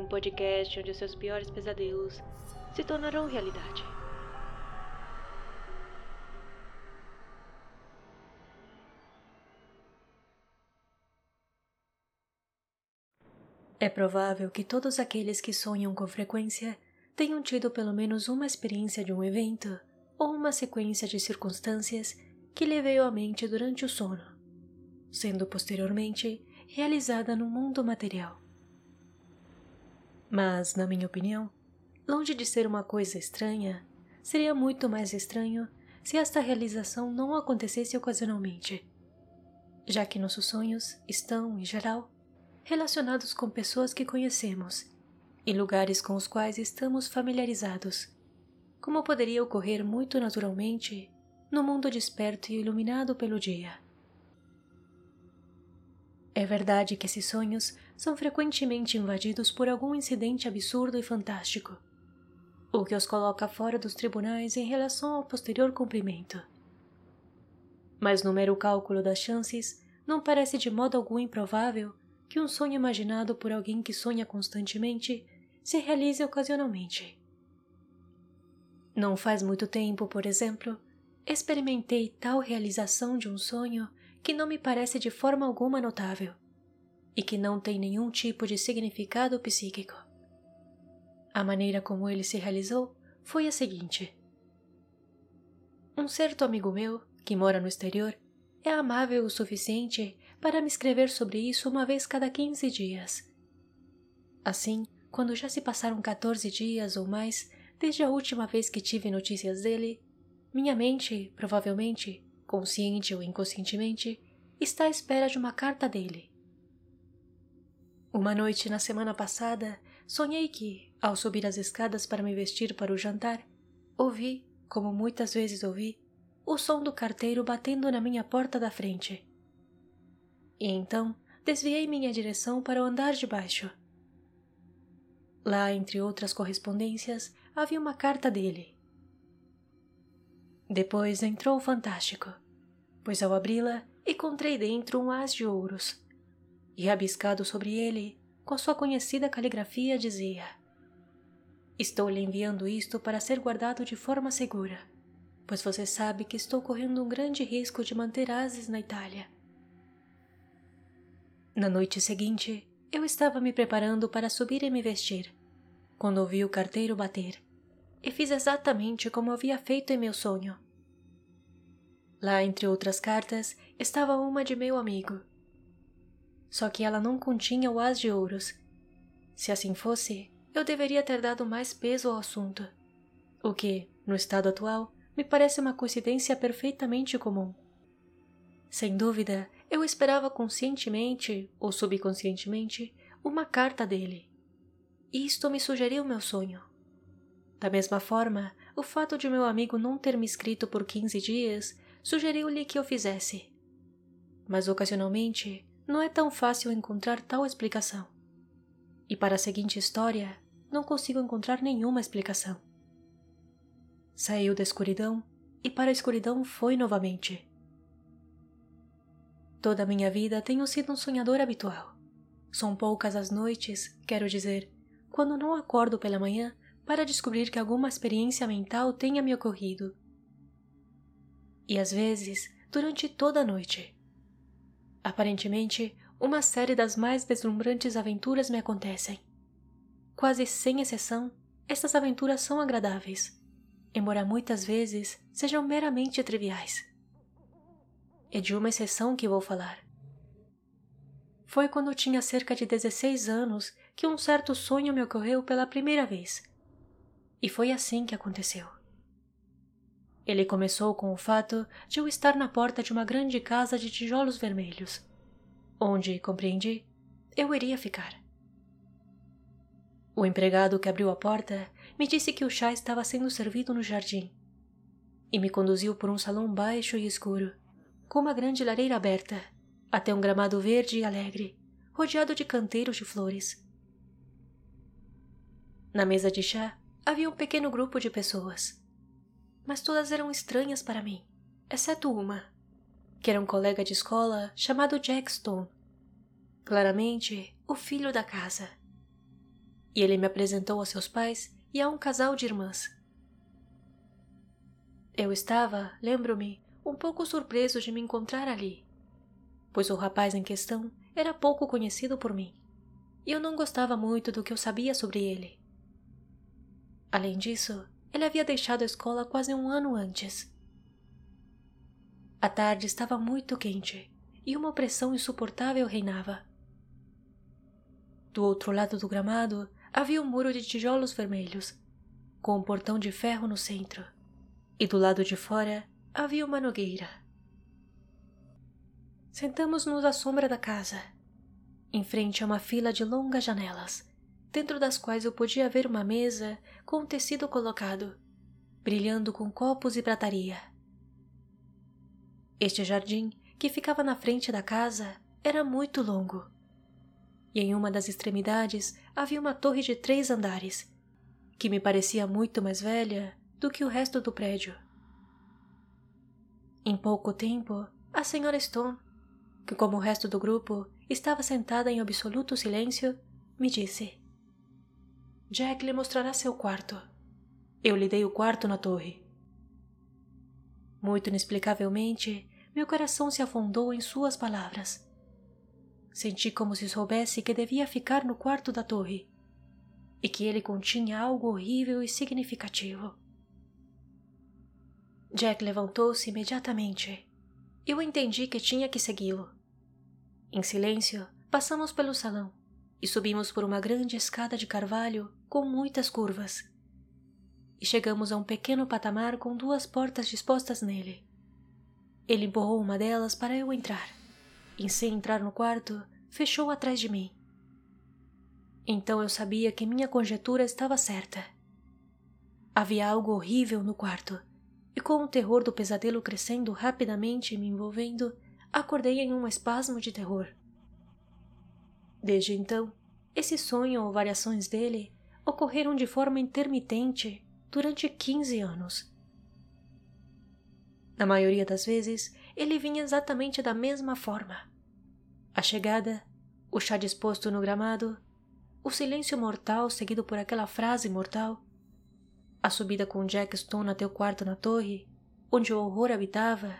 um podcast onde seus piores pesadelos se tornarão realidade. É provável que todos aqueles que sonham com frequência tenham tido pelo menos uma experiência de um evento ou uma sequência de circunstâncias que lhe veio à mente durante o sono, sendo posteriormente realizada no mundo material. Mas, na minha opinião, longe de ser uma coisa estranha, seria muito mais estranho se esta realização não acontecesse ocasionalmente, já que nossos sonhos estão, em geral, relacionados com pessoas que conhecemos e lugares com os quais estamos familiarizados, como poderia ocorrer muito naturalmente no mundo desperto e iluminado pelo dia. É verdade que esses sonhos são frequentemente invadidos por algum incidente absurdo e fantástico, o que os coloca fora dos tribunais em relação ao posterior cumprimento. Mas no mero cálculo das chances, não parece de modo algum improvável que um sonho imaginado por alguém que sonha constantemente se realize ocasionalmente. Não faz muito tempo, por exemplo, experimentei tal realização de um sonho que não me parece de forma alguma notável e que não tem nenhum tipo de significado psíquico. A maneira como ele se realizou foi a seguinte: um certo amigo meu, que mora no exterior, é amável o suficiente para me escrever sobre isso uma vez cada 15 dias. Assim, quando já se passaram 14 dias ou mais desde a última vez que tive notícias dele, minha mente, provavelmente, consciente ou inconscientemente, está à espera de uma carta dele. Uma noite na semana passada, sonhei que, ao subir as escadas para me vestir para o jantar, ouvi, como muitas vezes ouvi, o som do carteiro batendo na minha porta da frente. E então desviei minha direção para o andar de baixo. Lá, entre outras correspondências, havia uma carta dele. Depois entrou o fantástico, pois ao abri-la encontrei dentro um as de ouros, e rabiscado sobre ele, com a sua conhecida caligrafia, dizia: Estou lhe enviando isto para ser guardado de forma segura, pois você sabe que estou correndo um grande risco de manter ases na Itália. Na noite seguinte, eu estava me preparando para subir e me vestir, quando ouvi o carteiro bater e fiz exatamente como havia feito em meu sonho. Lá, entre outras cartas, estava uma de meu amigo. Só que ela não continha o as de ouros. Se assim fosse, eu deveria ter dado mais peso ao assunto, o que, no estado atual, me parece uma coincidência perfeitamente comum. Sem dúvida, eu esperava conscientemente ou subconscientemente uma carta dele. Isto me sugeriu meu sonho. Da mesma forma, o fato de meu amigo não ter me escrito por 15 dias sugeriu-lhe que eu fizesse. Mas ocasionalmente não é tão fácil encontrar tal explicação. E para a seguinte história, não consigo encontrar nenhuma explicação. Saiu da escuridão e para a escuridão foi novamente. Toda a minha vida tenho sido um sonhador habitual. São poucas as noites, quero dizer, quando não acordo pela manhã para descobrir que alguma experiência mental tenha me ocorrido. E às vezes, durante toda a noite. Aparentemente, uma série das mais deslumbrantes aventuras me acontecem. Quase sem exceção, estas aventuras são agradáveis, embora muitas vezes sejam meramente triviais. É de uma exceção que vou falar. Foi quando tinha cerca de 16 anos que um certo sonho me ocorreu pela primeira vez e foi assim que aconteceu. Ele começou com o fato de eu estar na porta de uma grande casa de tijolos vermelhos, onde, compreendi, eu iria ficar. O empregado que abriu a porta me disse que o chá estava sendo servido no jardim e me conduziu por um salão baixo e escuro, com uma grande lareira aberta, até um gramado verde e alegre, rodeado de canteiros de flores. Na mesa de chá havia um pequeno grupo de pessoas. Mas todas eram estranhas para mim, exceto uma, que era um colega de escola chamado Jack Stone. Claramente, o filho da casa. e ele me apresentou a seus pais e a um casal de irmãs. Eu estava, lembro-me, um pouco surpreso de me encontrar ali, pois o rapaz em questão era pouco conhecido por mim, e eu não gostava muito do que eu sabia sobre ele. Além disso, ele havia deixado a escola quase um ano antes. A tarde estava muito quente e uma pressão insuportável reinava. Do outro lado do gramado havia um muro de tijolos vermelhos, com um portão de ferro no centro, e do lado de fora havia uma nogueira. Sentamos-nos à sombra da casa, em frente a uma fila de longas janelas, dentro das quais eu podia ver uma mesa com um tecido colocado, brilhando com copos e prataria. Este jardim, que ficava na frente da casa, era muito longo e em uma das extremidades havia uma torre de três andares, que me parecia muito mais velha do que o resto do prédio. Em pouco tempo, a senhora Stone, que como o resto do grupo estava sentada em absoluto silêncio, me disse: Jack lhe mostrará seu quarto. Eu lhe dei o quarto na torre. Muito inexplicavelmente, meu coração se afundou em suas palavras. Senti como se soubesse que devia ficar no quarto da torre e que ele continha algo horrível e significativo. Jack levantou-se imediatamente. Eu entendi que tinha que segui-lo. Em silêncio, passamos pelo salão e subimos por uma grande escada de carvalho com muitas curvas. E chegamos a um pequeno patamar com duas portas dispostas nele. Ele empurrou uma delas para eu entrar e sem entrar no quarto, fechou atrás de mim. Então eu sabia que minha conjetura estava certa. Havia algo horrível no quarto, e com o terror do pesadelo crescendo rapidamente e me envolvendo, acordei em um espasmo de terror. Desde então, esse sonho ou variações dele ocorreram de forma intermitente durante 15 anos. Na maioria das vezes, ele vinha exatamente da mesma forma. A chegada, o chá disposto no gramado, o silêncio mortal seguido por aquela frase mortal, a subida com Jack Stone até o quarto na torre, onde o horror habitava,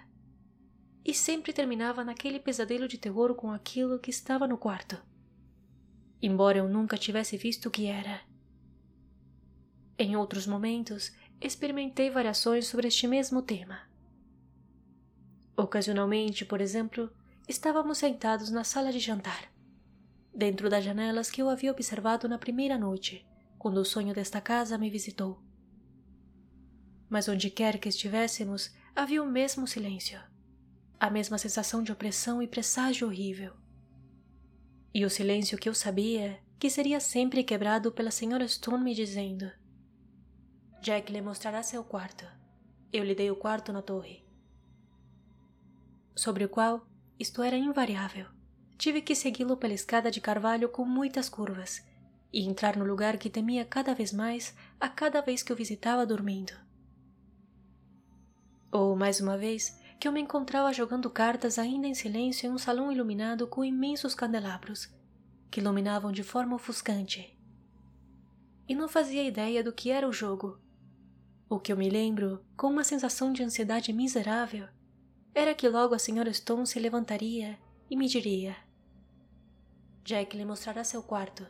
e sempre terminava naquele pesadelo de terror com aquilo que estava no quarto. Embora eu nunca tivesse visto o que era. Em outros momentos, experimentei variações sobre este mesmo tema. Ocasionalmente, por exemplo, estávamos sentados na sala de jantar, dentro das janelas que eu havia observado na primeira noite, quando o sonho desta casa me visitou. Mas onde quer que estivéssemos, havia o mesmo silêncio, a mesma sensação de opressão e presságio horrível. E o silêncio que eu sabia que seria sempre quebrado pela senhora Stone me dizendo: Jack lhe mostrará seu quarto. Eu lhe dei o quarto na torre sobre o qual isto era invariável. Tive que segui-lo pela escada de carvalho com muitas curvas e entrar no lugar que temia cada vez mais a cada vez que o visitava dormindo. Ou, mais uma vez, que eu me encontrava jogando cartas ainda em silêncio em um salão iluminado com imensos candelabros, que iluminavam de forma ofuscante. E não fazia ideia do que era o jogo. O que eu me lembro, com uma sensação de ansiedade miserável, era que logo a senhora Stone se levantaria e me diria: Jack lhe mostrará seu quarto.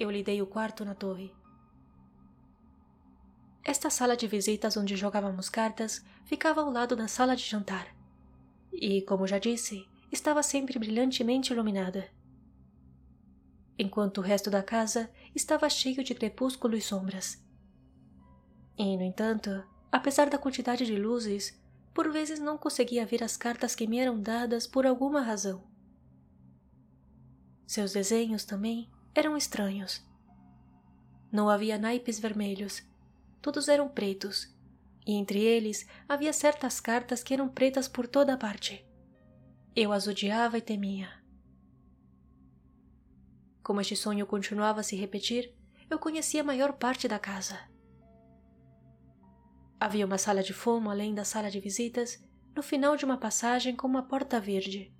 Eu lhe dei o quarto na torre. Esta sala de visitas onde jogávamos cartas ficava ao lado da sala de jantar. E, como já disse, estava sempre brilhantemente iluminada. Enquanto o resto da casa estava cheio de crepúsculo e sombras. E, no entanto, apesar da quantidade de luzes, por vezes não conseguia ver as cartas que me eram dadas por alguma razão. Seus desenhos também eram estranhos. Não havia naipes vermelhos, todos eram pretos, e entre eles havia certas cartas que eram pretas por toda parte. Eu as odiava e temia. Como este sonho continuava a se repetir, eu conhecia a maior parte da casa. Havia uma sala de fumo além da sala de visitas, no final de uma passagem com uma porta verde.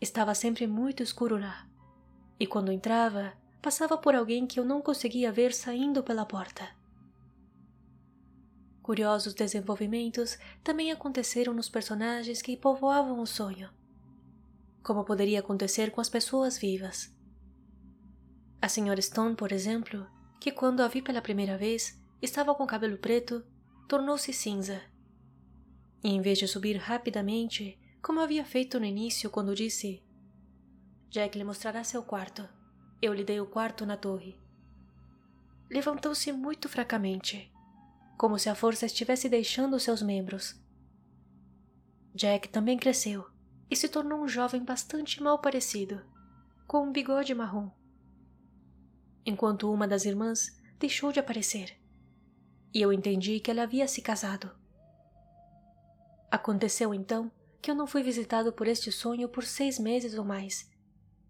Estava sempre muito escuro lá, e quando entrava, passava por alguém que eu não conseguia ver saindo pela porta. Curiosos desenvolvimentos também aconteceram nos personagens que povoavam o sonho, como poderia acontecer com as pessoas vivas. A Sra. Stone, por exemplo, que quando a vi pela primeira vez estava com cabelo preto, tornou-se cinza. E em vez de subir rapidamente, como havia feito no início quando disse: Jack lhe mostrará seu quarto. Eu lhe dei o quarto na torre. Levantou-se muito fracamente, como se a força estivesse deixando seus membros. Jack também cresceu e se tornou um jovem bastante mal parecido, com um bigode marrom. Enquanto uma das irmãs deixou de aparecer, e eu entendi que ela havia se casado. Aconteceu então que eu não fui visitado por este sonho por seis meses ou mais,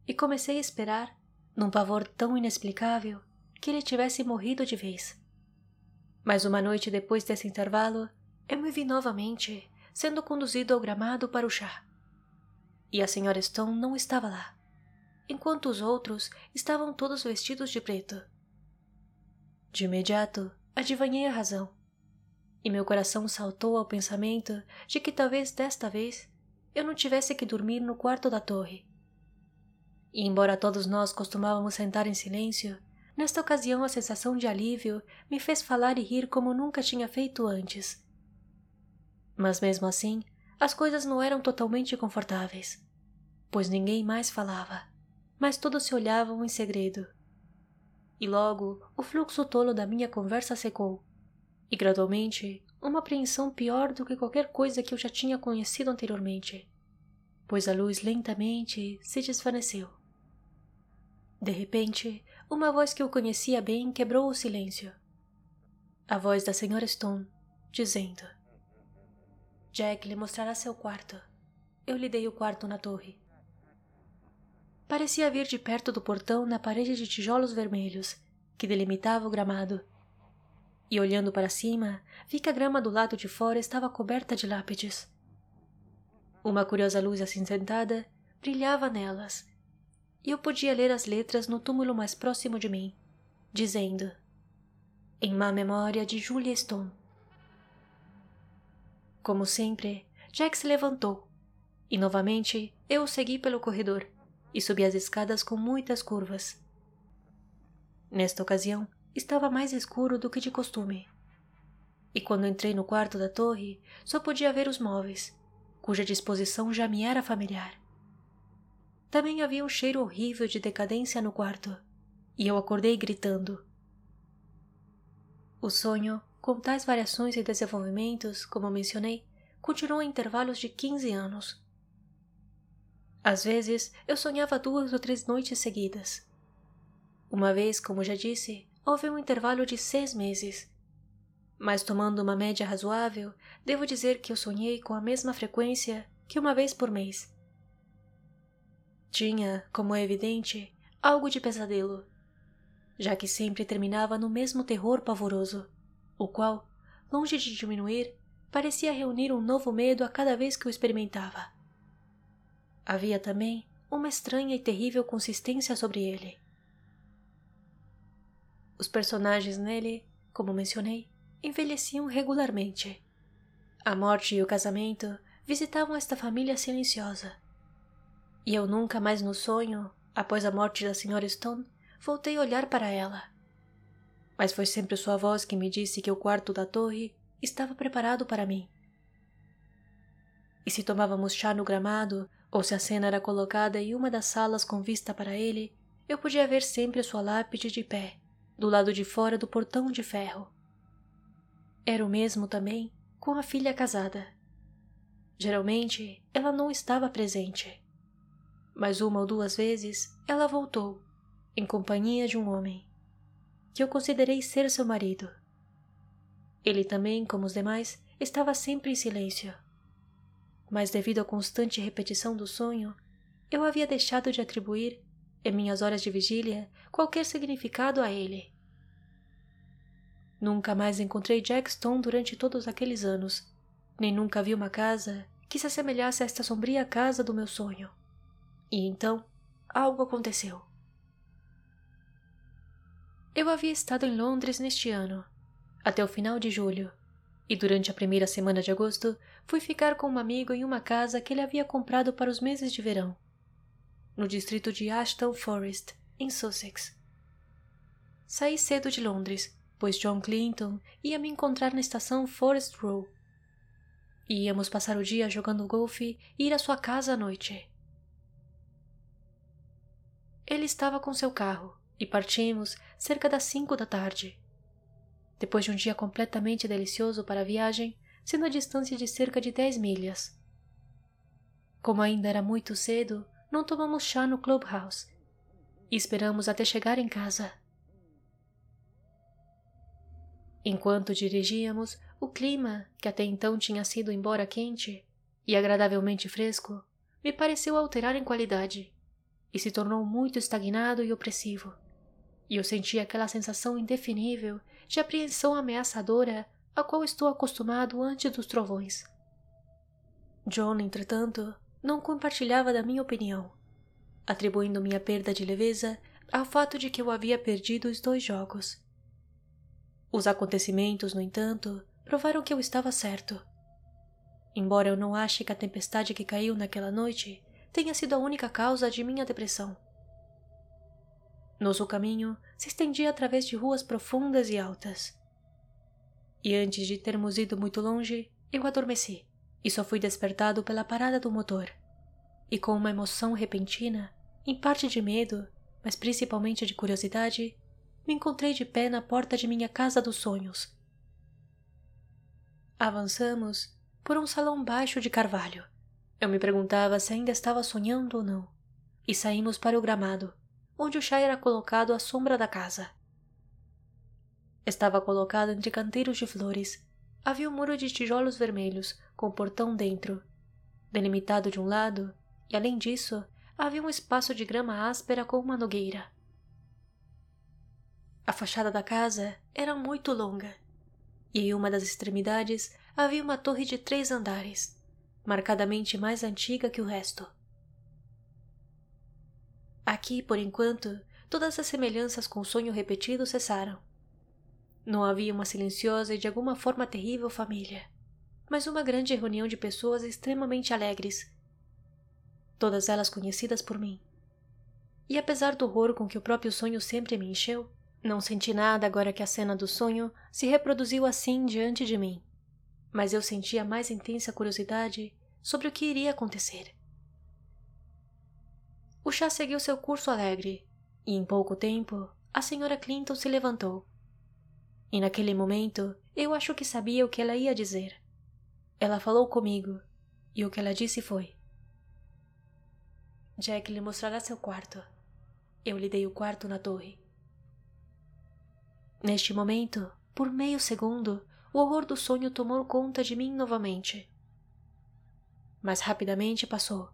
e comecei a esperar, num pavor tão inexplicável, que ele tivesse morrido de vez. Mas uma noite depois desse intervalo, eu me vi novamente sendo conduzido ao gramado para o chá. E a senhora Stone não estava lá, enquanto os outros estavam todos vestidos de preto. De imediato, adivinhei a razão e meu coração saltou ao pensamento de que talvez desta vez eu não tivesse que dormir no quarto da torre. E embora todos nós costumávamos sentar em silêncio, nesta ocasião a sensação de alívio me fez falar e rir como nunca tinha feito antes. Mas mesmo assim, as coisas não eram totalmente confortáveis, pois ninguém mais falava, mas todos se olhavam em segredo. E logo o fluxo tolo da minha conversa secou e gradualmente uma apreensão pior do que qualquer coisa que eu já tinha conhecido anteriormente, pois a luz lentamente se desvaneceu. De repente, uma voz que eu conhecia bem quebrou o silêncio. A voz da senhora Stone, dizendo: Jack lhe mostrará seu quarto. Eu lhe dei o quarto na torre. Parecia vir de perto do portão na parede de tijolos vermelhos que delimitava o gramado e olhando para cima, vi que a grama do lado de fora estava coberta de lápides. Uma curiosa luz acinzentada brilhava nelas, e eu podia ler as letras no túmulo mais próximo de mim, dizendo: Em má memória de Julia Stone. Como sempre, Jack se levantou, e novamente eu o segui pelo corredor e subi as escadas com muitas curvas. Nesta ocasião, estava mais escuro do que de costume. E quando entrei no quarto da torre, só podia ver os móveis, cuja disposição já me era familiar. Também havia um cheiro horrível de decadência no quarto, e eu acordei gritando. O sonho, com tais variações e desenvolvimentos, como mencionei, continuou em intervalos de quinze anos. Às vezes, eu sonhava duas ou três noites seguidas. Uma vez, como já disse, houve um intervalo de seis meses. Mas tomando uma média razoável, devo dizer que eu sonhei com a mesma frequência que uma vez por mês. Tinha, como é evidente, algo de pesadelo, já que sempre terminava no mesmo terror pavoroso, o qual, longe de diminuir, parecia reunir um novo medo a cada vez que o experimentava. Havia também uma estranha e terrível consistência sobre ele. Os personagens nele, como mencionei, envelheciam regularmente. A morte e o casamento visitavam esta família silenciosa. E eu nunca mais no sonho, após a morte da Sra. Stone, voltei a olhar para ela. Mas foi sempre sua voz que me disse que o quarto da torre estava preparado para mim. E se tomávamos chá no gramado, ou se a cena era colocada em uma das salas com vista para ele, eu podia ver sempre sua lápide de pé, do lado de fora do portão de ferro. Era o mesmo também com a filha casada. Geralmente ela não estava presente, mas uma ou duas vezes ela voltou, em companhia de um homem, que eu considerei ser seu marido. Ele também, como os demais, estava sempre em silêncio. Mas devido à constante repetição do sonho, eu havia deixado de atribuir em minhas horas de vigília, qualquer significado a ele. Nunca mais encontrei Jack Stone durante todos aqueles anos, nem nunca vi uma casa que se assemelhasse a esta sombria casa do meu sonho. E então, algo aconteceu. eu havia estado em Londres neste ano, até o final de julho, e durante a primeira semana de agosto fui ficar com um amigo em uma casa que ele havia comprado para os meses de verão, no distrito de Ashton Forest, em Sussex. Saí cedo de Londres, pois John Clinton ia me encontrar na estação Forest Row. E íamos passar o dia jogando golfe e ir à sua casa à noite. Ele estava com seu carro e partimos cerca das cinco da tarde. Depois de um dia completamente delicioso para a viagem, sendo a distância de cerca de dez milhas. Como ainda era muito cedo, não tomamos chá no clubhouse e esperamos até chegar em casa. Enquanto dirigíamos, o clima, que até então tinha sido embora quente e agradavelmente fresco, me pareceu alterar em qualidade e se tornou muito estagnado e opressivo. E eu senti aquela sensação indefinível de apreensão ameaçadora a qual estou acostumado antes dos trovões. John, entretanto, não compartilhava da minha opinião, atribuindo minha perda de leveza ao fato de que eu havia perdido os dois jogos. Os acontecimentos, no entanto, provaram que eu estava certo. Embora eu não ache que a tempestade que caiu naquela noite tenha sido a única causa de minha depressão. Nosso caminho se estendia através de ruas profundas e altas. E antes de termos ido muito longe, eu adormeci e só fui despertado pela parada do motor. E com uma emoção repentina, em parte de medo, mas principalmente de curiosidade, me encontrei de pé na porta de minha casa dos sonhos. Avançamos por um salão baixo de carvalho. Eu me perguntava se ainda estava sonhando ou não, e saímos para o gramado, onde o chá era colocado à sombra da casa. Estava colocado entre canteiros de flores. Havia um muro de tijolos vermelhos, com portão dentro, delimitado de um lado, e além disso, havia um espaço de grama áspera com uma nogueira. A fachada da casa era muito longa, e em uma das extremidades havia uma torre de três andares, marcadamente mais antiga que o resto. Aqui, por enquanto, todas as semelhanças com o sonho repetido cessaram. Não havia uma silenciosa e de alguma forma terrível família, mas uma grande reunião de pessoas extremamente alegres, todas elas conhecidas por mim. E apesar do horror com que o próprio sonho sempre me encheu, não senti nada agora que a cena do sonho se reproduziu assim diante de mim, mas eu sentia mais intensa curiosidade sobre o que iria acontecer. O chá seguiu seu curso alegre, e em pouco tempo a senhora Clinton se levantou. E naquele momento eu acho que sabia o que ela ia dizer. Ela falou comigo, e o que ela disse foi: Jack lhe mostrará seu quarto. Eu lhe dei o quarto na torre. Neste momento, por meio segundo, o horror do sonho tomou conta de mim novamente. Mas rapidamente passou,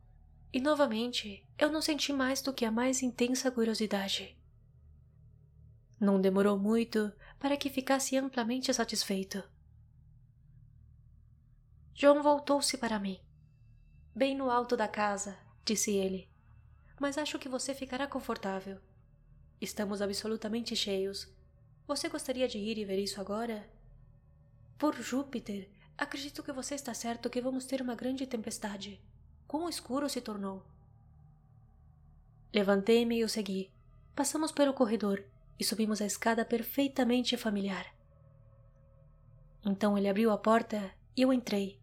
e novamente eu não senti mais do que a mais intensa curiosidade. Não demorou muito para que ficasse amplamente satisfeito. John voltou-se para mim. Bem no alto da casa, disse ele. Mas acho que você ficará confortável. Estamos absolutamente cheios você gostaria de ir e ver isso agora? Por Júpiter, acredito que você está certo que vamos ter uma grande tempestade. Quão escuro se tornou. Levantei-me e o segui. Passamos pelo corredor e subimos a escada perfeitamente familiar. Então ele abriu a porta e eu entrei.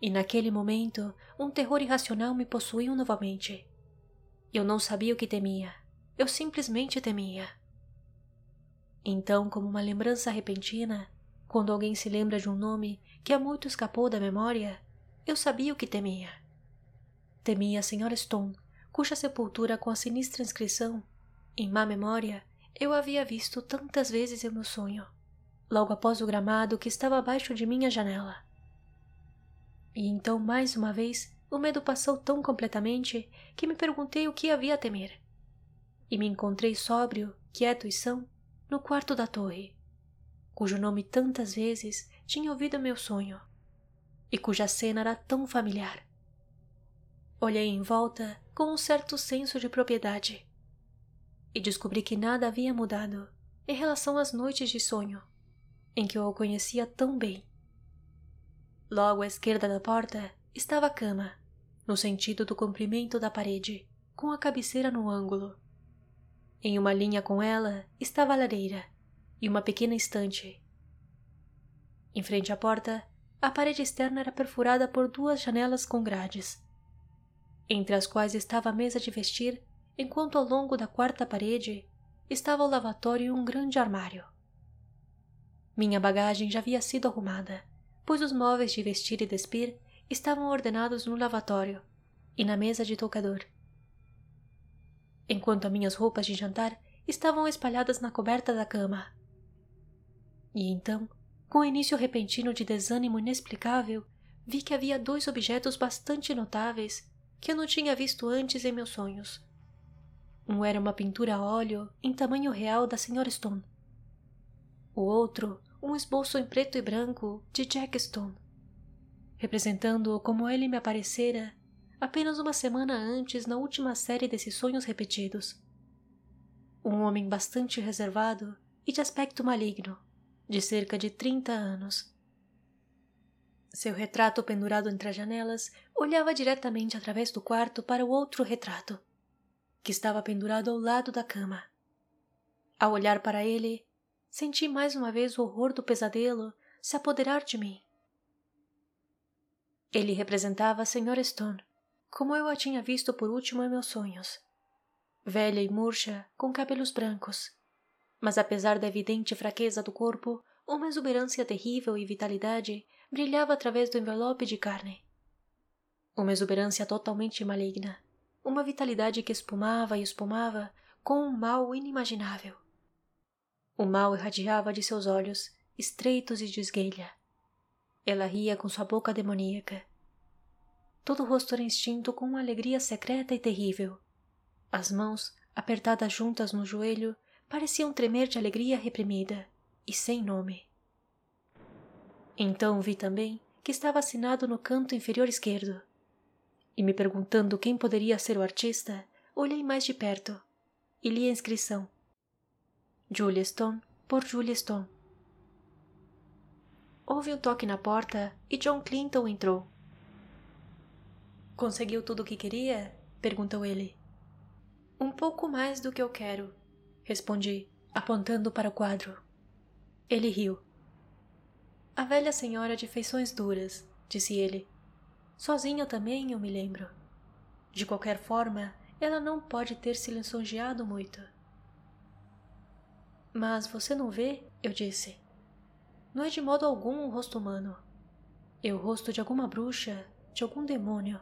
E naquele momento, um terror irracional me possuiu novamente. Eu não sabia o que temia. Eu simplesmente temia. Então, como uma lembrança repentina, quando alguém se lembra de um nome que há muito escapou da memória, eu sabia o que temia. Temia a Sra. Stone, cuja sepultura com a sinistra inscrição, em má memória, eu havia visto tantas vezes em meu sonho, logo após o gramado que estava abaixo de minha janela. E então, mais uma vez, o medo passou tão completamente que me perguntei o que havia a temer. E me encontrei sóbrio, quieto e são, no quarto da torre, cujo nome tantas vezes tinha ouvido meu sonho e cuja cena era tão familiar. Olhei em volta com um certo senso de propriedade e descobri que nada havia mudado em relação às noites de sonho, em que eu o conhecia tão bem. Logo à esquerda da porta estava a cama, no sentido do comprimento da parede, com a cabeceira no ângulo. Em uma linha com ela estava a lareira e uma pequena estante. Em frente à porta, a parede externa era perfurada por duas janelas com grades, entre as quais estava a mesa de vestir, enquanto ao longo da quarta parede estava o lavatório e um grande armário. Minha bagagem já havia sido arrumada, pois os móveis de vestir e despir estavam ordenados no lavatório e na mesa de toucador. Enquanto minhas roupas de jantar estavam espalhadas na coberta da cama. E então, com o início repentino de desânimo inexplicável, vi que havia dois objetos bastante notáveis que eu não tinha visto antes em meus sonhos. Um era uma pintura a óleo em tamanho real da Sra. Stone. O outro, um esboço em preto e branco de Jack Stone, representando-o como ele me aparecera apenas uma semana antes na última série desses sonhos repetidos. Um homem bastante reservado e de aspecto maligno, de cerca de trinta anos. Seu retrato pendurado entre as janelas olhava diretamente através do quarto para o outro retrato, que estava pendurado ao lado da cama. Ao olhar para ele, senti mais uma vez o horror do pesadelo se apoderar de mim. Ele representava a Sra. Stone, como eu a tinha visto por último em meus sonhos. Velha e murcha, com cabelos brancos. Mas apesar da evidente fraqueza do corpo, uma exuberância terrível e vitalidade brilhava através do envelope de carne. Uma exuberância totalmente maligna. Uma vitalidade que espumava e espumava com um mal inimaginável. O mal irradiava de seus olhos, estreitos e de esguelha. Ela ria com sua boca demoníaca Todo o rosto era instinto com uma alegria secreta e terrível. As mãos, apertadas juntas no joelho, pareciam tremer de alegria reprimida e sem nome. Então vi também que estava assinado no canto inferior esquerdo. E me perguntando quem poderia ser o artista, olhei mais de perto e li a inscrição: Julia Stone por Julia Stone. Houve um toque na porta e John Clinton entrou. Conseguiu tudo o que queria? perguntou ele. Um pouco mais do que eu quero, respondi, apontando para o quadro. Ele riu. A velha senhora de feições duras, disse ele. Sozinha também, eu me lembro. De qualquer forma, ela não pode ter se lisonjeado muito. Mas você não vê? Eu disse. Não é de modo algum um rosto humano. É o rosto de alguma bruxa, de algum demônio.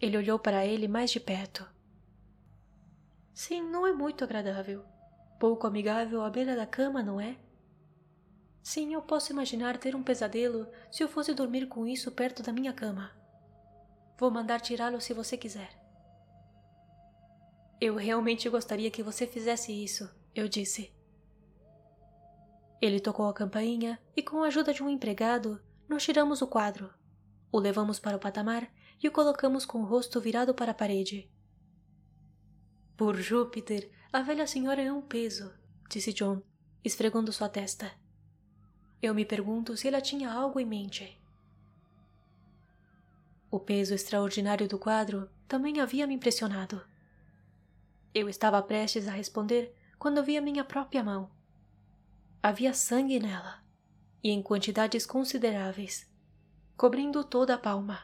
Ele olhou para ele mais de perto. Sim, não é muito agradável. Pouco amigável à beira da cama, não é? Sim, eu posso imaginar ter um pesadelo se eu fosse dormir com isso perto da minha cama. Vou mandar tirá-lo se você quiser. Eu realmente gostaria que você fizesse isso, eu disse. Ele tocou a campainha e, com a ajuda de um empregado, nós tiramos o quadro. O levamos para o patamar e o colocamos com o rosto virado para a parede. Por Júpiter, a velha senhora é um peso, disse John, esfregando sua testa. Eu me pergunto se ela tinha algo em mente. O peso extraordinário do quadro também havia me impressionado. Eu estava prestes a responder quando vi a minha própria mão. Havia sangue nela, e em quantidades consideráveis, cobrindo toda a palma.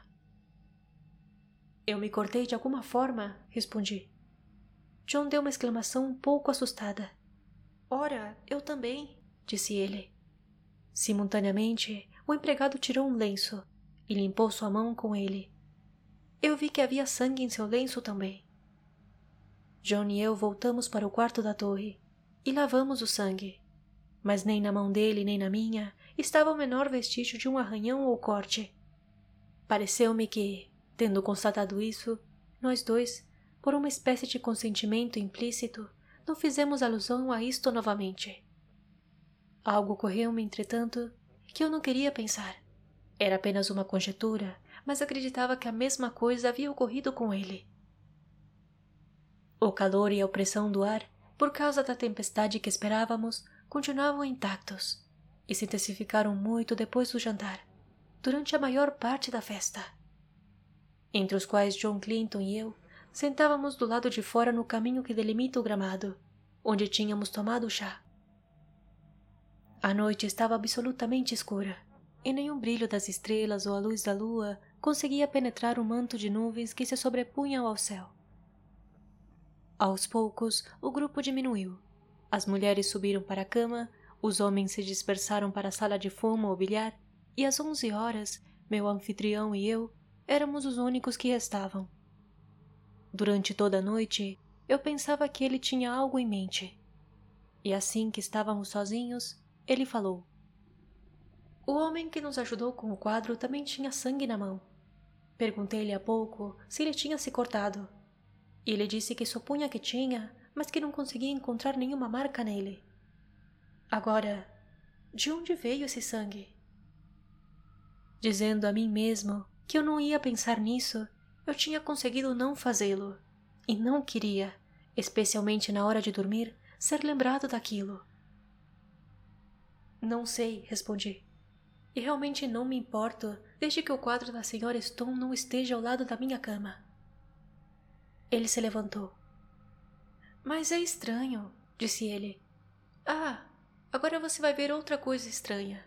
Eu me cortei de alguma forma, respondi. John deu uma exclamação um pouco assustada. Ora, eu também, disse ele. Simultaneamente, o empregado tirou um lenço e limpou sua mão com ele. Eu vi que havia sangue em seu lenço também. John e eu voltamos para o quarto da torre e lavamos o sangue, mas nem na mão dele nem na minha estava o menor vestígio de um arranhão ou corte. Pareceu-me que, Tendo constatado isso, nós dois, por uma espécie de consentimento implícito, não fizemos alusão a isto novamente. Algo ocorreu-me, entretanto, que eu não queria pensar. Era apenas uma conjetura, mas acreditava que a mesma coisa havia ocorrido com ele. O calor e a opressão do ar por causa da tempestade que esperávamos, continuavam intactos e se intensificaram muito depois do jantar, durante a maior parte da festa. Entre os quais John Clinton e eu sentávamos do lado de fora no caminho que delimita o gramado, onde tínhamos tomado chá. A noite estava absolutamente escura, e nenhum brilho das estrelas ou a luz da lua conseguia penetrar o manto de nuvens que se sobrepunham ao céu. Aos poucos, o grupo diminuiu. As mulheres subiram para a cama, os homens se dispersaram para a sala de fumo ou bilhar, e às onze horas, meu anfitrião e eu éramos os únicos que restavam. Durante toda a noite, eu pensava que ele tinha algo em mente. E assim que estávamos sozinhos, ele falou. O homem que nos ajudou com o quadro também tinha sangue na mão. Perguntei-lhe há pouco se ele tinha se cortado. Ele disse que supunha que tinha, mas que não conseguia encontrar nenhuma marca nele. Agora, de onde veio esse sangue? Dizendo a mim mesmo que eu não ia pensar nisso, eu tinha conseguido não fazê-lo. E não queria, especialmente na hora de dormir, ser lembrado daquilo. Não sei, respondi. E realmente não me importo desde que o quadro da senhora Stone não esteja ao lado da minha cama. Ele se levantou. Mas é estranho, disse ele. Ah, agora você vai ver outra coisa estranha.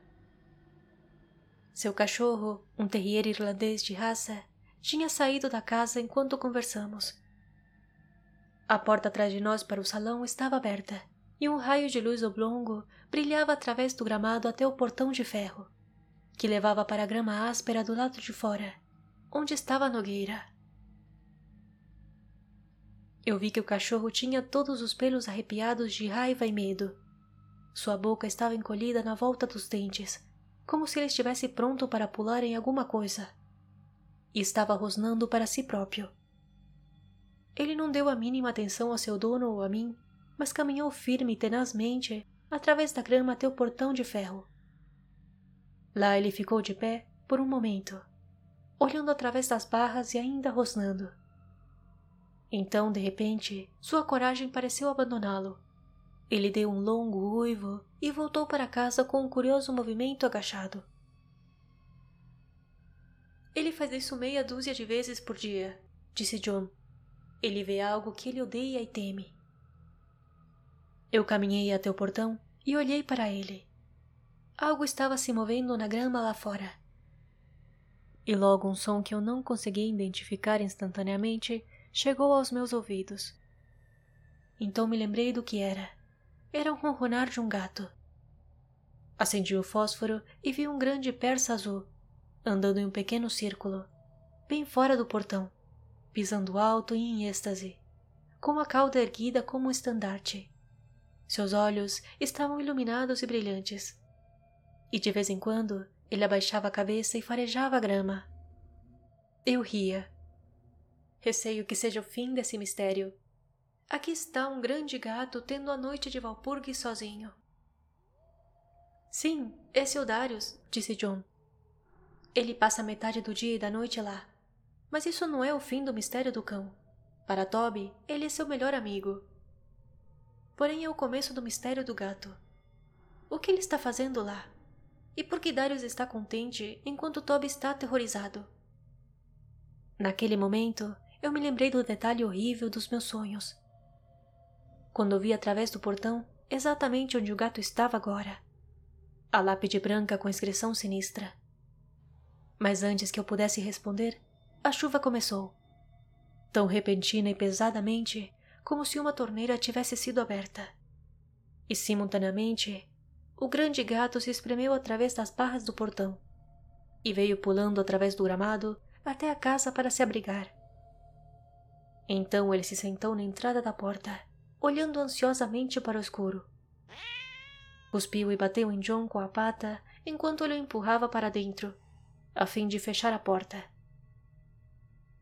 Seu cachorro, um terrier irlandês de raça, tinha saído da casa enquanto conversamos. A porta atrás de nós para o salão estava aberta e um raio de luz oblongo brilhava através do gramado até o portão de ferro, que levava para a grama áspera do lado de fora, onde estava a nogueira. Eu vi que o cachorro tinha todos os pelos arrepiados de raiva e medo. Sua boca estava encolhida na volta dos dentes, como se ele estivesse pronto para pular em alguma coisa. E estava rosnando para si próprio. Ele não deu a mínima atenção a seu dono ou a mim, mas caminhou firme e tenazmente através da grama até o portão de ferro. Lá ele ficou de pé por um momento, olhando através das barras e ainda rosnando. Então, de repente, sua coragem pareceu abandoná-lo. Ele deu um longo uivo e voltou para casa com um curioso movimento agachado. Ele faz isso meia dúzia de vezes por dia, disse John. Ele vê algo que ele odeia e teme. Eu caminhei até o portão e olhei para ele. Algo estava se movendo na grama lá fora. E logo um som que eu não consegui identificar instantaneamente chegou aos meus ouvidos. Então me lembrei do que era. Era o ronronar de um gato. Acendi o fósforo e vi um grande persa azul, andando em um pequeno círculo, bem fora do portão, pisando alto e em êxtase, com a cauda erguida como um estandarte. Seus olhos estavam iluminados e brilhantes, e de vez em quando ele abaixava a cabeça e farejava a grama. Eu ria Receio que seja o fim desse mistério. Aqui está um grande gato tendo a noite de Valpurgis sozinho. Sim, esse é o Darius, disse John. Ele passa metade do dia e da noite lá. Mas isso não é o fim do mistério do cão. Para Toby, ele é seu melhor amigo. Porém é o começo do mistério do gato. O que ele está fazendo lá? E por que Darius está contente enquanto Toby está aterrorizado? Naquele momento, eu me lembrei do detalhe horrível dos meus sonhos. Quando vi através do portão exatamente onde o gato estava agora. A lápide branca com inscrição sinistra. Mas antes que eu pudesse responder, a chuva começou. Tão repentina e pesadamente como se uma torneira tivesse sido aberta. E simultaneamente, o grande gato se espremeu através das barras do portão e veio pulando através do gramado até a casa para se abrigar. Então ele se sentou na entrada da porta, olhando ansiosamente para o escuro. Cuspiu e bateu em John com a pata enquanto ele o empurrava para dentro, a fim de fechar a porta.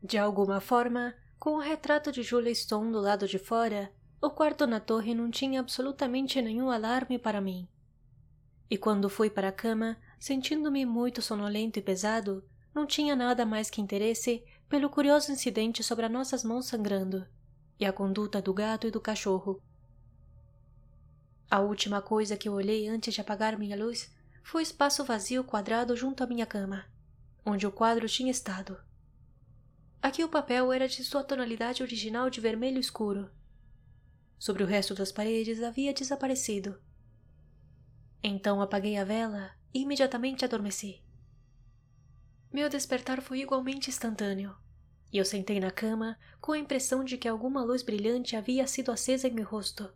De alguma forma, com o retrato de Julia Stone do lado de fora, o quarto na torre não tinha absolutamente nenhum alarme para mim. E quando fui para a cama, sentindo-me muito sonolento e pesado, não tinha nada mais que interesse pelo curioso incidente sobre as nossas mãos sangrando e a conduta do gato e do cachorro. A última coisa que eu olhei antes de apagar minha luz foi o espaço vazio quadrado junto à minha cama, onde o quadro tinha estado. Aqui o papel era de sua tonalidade original de vermelho escuro. Sobre o resto das paredes havia desaparecido. Então apaguei a vela e imediatamente adormeci. Meu despertar foi igualmente instantâneo, e eu sentei na cama com a impressão de que alguma luz brilhante havia sido acesa em meu rosto,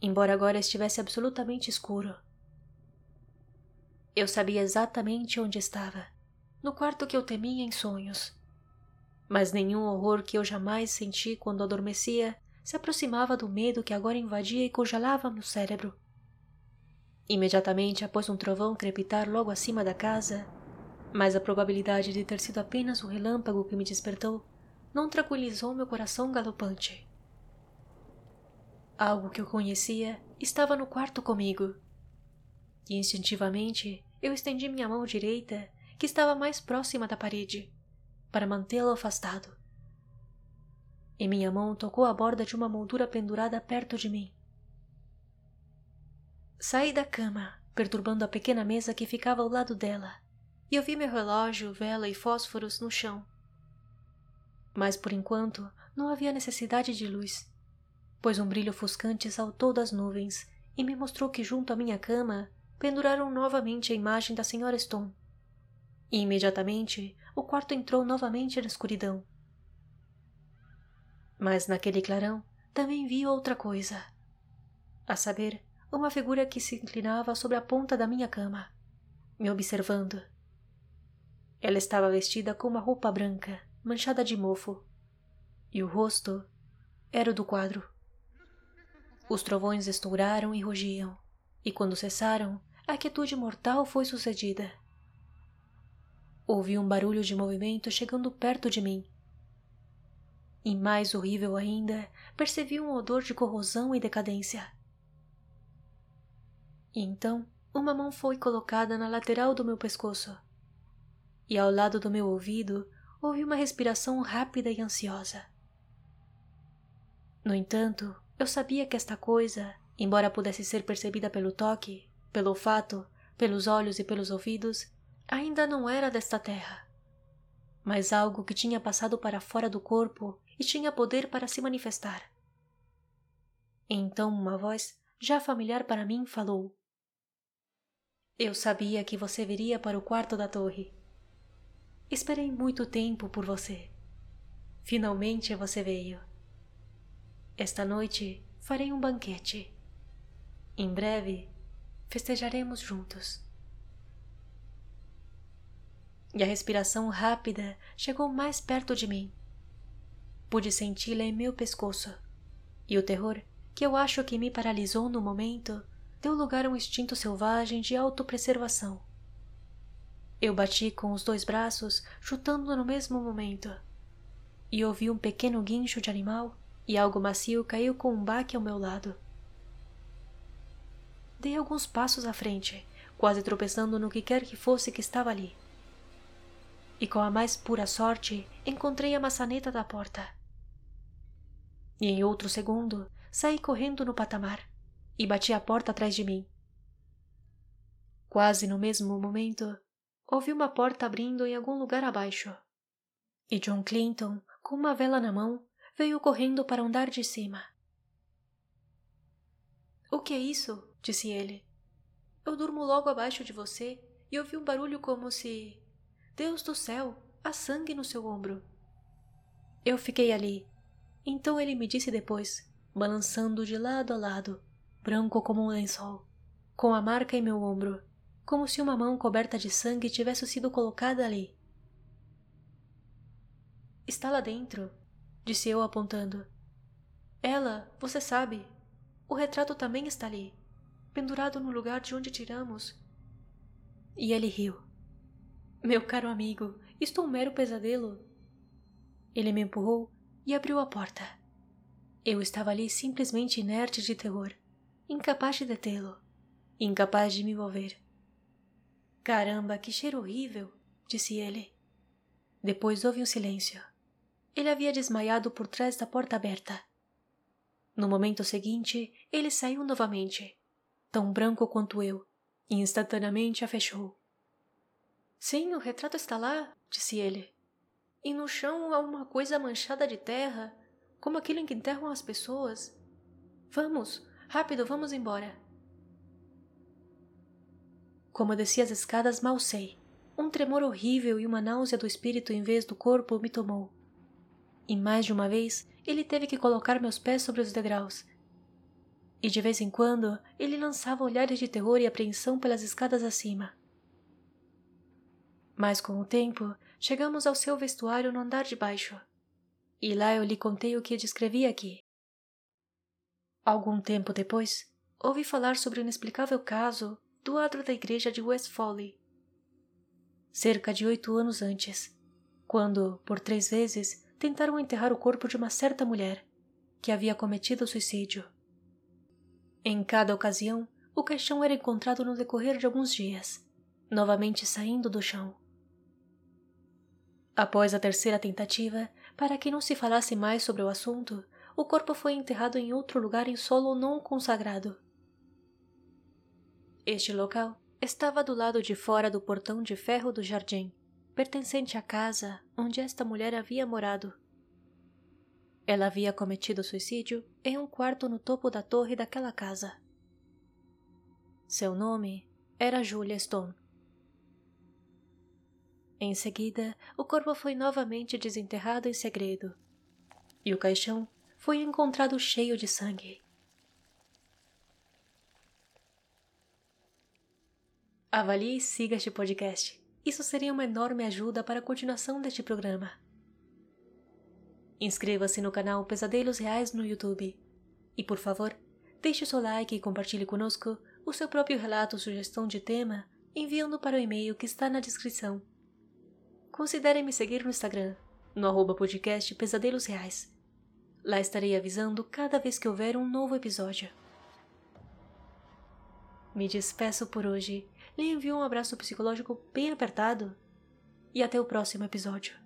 embora agora estivesse absolutamente escuro. Eu sabia exatamente onde estava, no quarto que eu temia em sonhos. Mas nenhum horror que eu jamais senti quando adormecia se aproximava do medo que agora invadia e congelava meu cérebro. Imediatamente após um trovão crepitar logo acima da casa, mas a probabilidade de ter sido apenas o relâmpago que me despertou não tranquilizou meu coração galopante. Algo que eu conhecia estava no quarto comigo. Instintivamente eu estendi minha mão direita, que estava mais próxima da parede, para mantê-lo afastado. E minha mão tocou a borda de uma moldura pendurada perto de mim. Saí da cama, perturbando a pequena mesa que ficava ao lado dela, e eu vi meu relógio, vela e fósforos no chão. Mas por enquanto não havia necessidade de luz, pois um brilho ofuscante saltou das nuvens e me mostrou que junto à minha cama penduraram novamente a imagem da senhora Stone. E imediatamente o quarto entrou novamente na escuridão. Mas naquele clarão também vi outra coisa. A saber, uma figura que se inclinava sobre a ponta da minha cama, me observando. Ela estava vestida com uma roupa branca, manchada de mofo, e o rosto era o do quadro. Os trovões estouraram e rugiam, e quando cessaram, a quietude mortal foi sucedida. Ouvi um barulho de movimento chegando perto de mim. E mais horrível ainda, percebi um odor de corrosão e decadência. E então, uma mão foi colocada na lateral do meu pescoço. E ao lado do meu ouvido, ouvi uma respiração rápida e ansiosa. No entanto, eu sabia que esta coisa, embora pudesse ser percebida pelo toque, pelo olfato, pelos olhos e pelos ouvidos, ainda não era desta terra, mas algo que tinha passado para fora do corpo e tinha poder para se manifestar. Então uma voz, já familiar para mim, falou: eu sabia que você viria para o quarto da torre. Esperei muito tempo por você. Finalmente você veio. Esta noite farei um banquete. Em breve festejaremos juntos. E a respiração rápida chegou mais perto de mim. Pude senti-la em meu pescoço, e o terror, que eu acho que me paralisou no momento, deu lugar a um instinto selvagem de autopreservação. Eu bati com os dois braços, chutando no mesmo momento, e ouvi um pequeno guincho de animal e algo macio caiu com um baque ao meu lado. Dei alguns passos à frente, quase tropeçando no que quer que fosse que estava ali. E com a mais pura sorte, encontrei a maçaneta da porta. E em outro segundo, saí correndo no patamar e bati a porta atrás de mim. Quase no mesmo momento, ouvi uma porta abrindo em algum lugar abaixo. E John Clinton, com uma vela na mão, veio correndo para o andar de cima. O que é isso? disse ele. Eu durmo logo abaixo de você e ouvi um barulho como se. Deus do céu, há sangue no seu ombro. Eu fiquei ali. Então ele me disse depois, balançando de lado a lado, branco como um lençol, com a marca em meu ombro, como se uma mão coberta de sangue tivesse sido colocada ali. Está lá dentro, disse eu apontando. Ela, você sabe. O retrato também está ali, pendurado no lugar de onde tiramos. E ele riu. Meu caro amigo, isto é um mero pesadelo. Ele me empurrou e abriu a porta. Eu estava ali simplesmente inerte de terror incapaz de detê-lo, incapaz de me mover. Caramba, que cheiro horrível! disse ele. Depois houve um silêncio. Ele havia desmaiado por trás da porta aberta. No momento seguinte, ele saiu novamente, tão branco quanto eu, e instantaneamente a fechou. Sim, o retrato está lá, disse ele. E no chão há uma coisa manchada de terra, como aquilo em que enterram as pessoas. Vamos, rápido, vamos embora. Como desci as escadas, mal sei. Um tremor horrível e uma náusea do espírito em vez do corpo me tomou. E mais de uma vez ele teve que colocar meus pés sobre os degraus. E de vez em quando ele lançava olhares de terror e apreensão pelas escadas acima. Mas com o tempo chegamos ao seu vestuário no andar de baixo. E lá eu lhe contei o que descrevi aqui. Algum tempo depois, ouvi falar sobre o inexplicável caso do adro da igreja de West Foley. Cerca de oito anos antes, quando, por três vezes, tentaram enterrar o corpo de uma certa mulher que havia cometido suicídio. Em cada ocasião, o caixão era encontrado no decorrer de alguns dias, novamente saindo do chão. Após a terceira tentativa, para que não se falasse mais sobre o assunto, o corpo foi enterrado em outro lugar em solo não consagrado. Este local estava do lado de fora do portão de ferro do jardim, pertencente à casa onde esta mulher havia morado. Ela havia cometido suicídio em um quarto no topo da torre daquela casa. Seu nome era Julia Stone. Em seguida, o corpo foi novamente desenterrado em segredo, e o caixão foi encontrado cheio de sangue. Avalie e siga este podcast. Isso seria uma enorme ajuda para a continuação deste programa. Inscreva-se no canal Pesadelos Reais no YouTube. E, por favor, deixe seu like e compartilhe conosco o seu próprio relato ou sugestão de tema enviando para o e-mail que está na descrição. Considere me seguir no Instagram, no arroba podcast Pesadelos Reais. Lá estarei avisando cada vez que houver um novo episódio. Me despeço por hoje lhe envio um abraço psicológico bem apertado e até o próximo episódio.